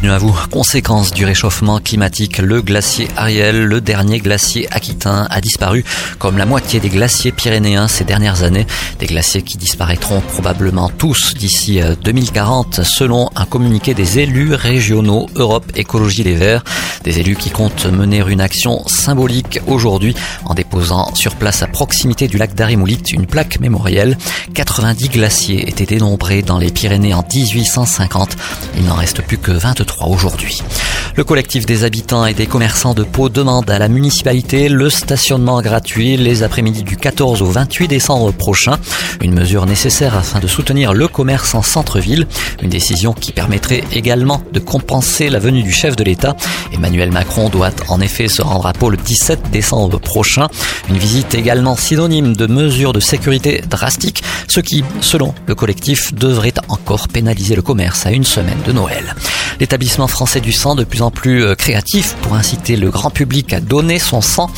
Bienvenue à vous. Conséquence du réchauffement climatique, le glacier Ariel, le dernier glacier aquitain, a disparu comme la moitié des glaciers pyrénéens ces dernières années. Des glaciers qui disparaîtront probablement tous d'ici 2040 euh, selon un communiqué des élus régionaux Europe Écologie Les Verts. Des élus qui comptent mener une action symbolique aujourd'hui en déposant sur place à proximité du lac d'Arimoulit une plaque mémorielle. 90 glaciers étaient dénombrés dans les Pyrénées en 1850. Il n'en reste plus que 20 aujourd'hui. Le collectif des habitants et des commerçants de Pau demande à la municipalité le stationnement gratuit les après-midi du 14 au 28 décembre prochain. Une mesure nécessaire afin de soutenir le commerce en centre-ville. Une décision qui permettrait également de compenser la venue du chef de l'État. Emmanuel Macron doit en effet se rendre à Pau le 17 décembre prochain. Une visite également synonyme de mesures de sécurité drastiques, ce qui, selon le collectif, devrait encore pénaliser le commerce à une semaine de Noël. L'établissement français du sang, de plus en plus euh, créatif pour inciter le grand public à donner son sang.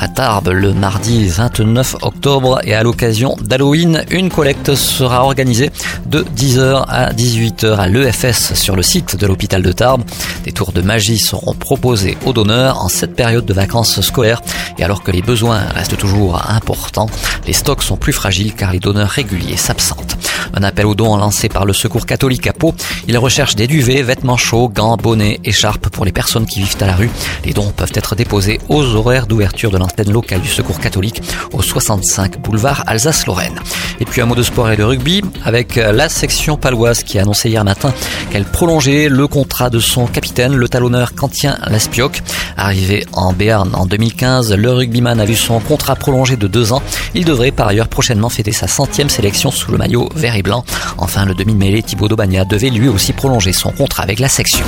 À Tarbes, le mardi 29 octobre et à l'occasion d'Halloween, une collecte sera organisée de 10h à 18h à l'EFS sur le site de l'hôpital de Tarbes. Des tours de magie seront proposés aux donneurs en cette période de vacances scolaires et alors que les besoins restent toujours importants, les stocks sont plus fragiles car les donneurs réguliers s'absentent. Un appel aux dons lancé par le Secours catholique à Pau. Il recherche des duvets, vêtements chauds, gants, bonnets, écharpes pour les personnes qui vivent à la rue. Les dons peuvent être déposés aux horaires d'ouverture de l'antenne locale du Secours catholique au 65 boulevard Alsace-Lorraine. Et puis un mot de sport et de rugby avec la section paloise qui a annoncé hier matin qu'elle prolongeait le contrat de son capitaine, le talonneur Quentien Laspioc. Arrivé en Béarn en 2015, le rugbyman a vu son contrat prolongé de deux ans. Il devrait par ailleurs prochainement fêter sa centième sélection sous le maillot vert et blanc. Enfin, le demi-mêlée Thibaut Daubagna devait lui aussi prolonger son contrat avec la section.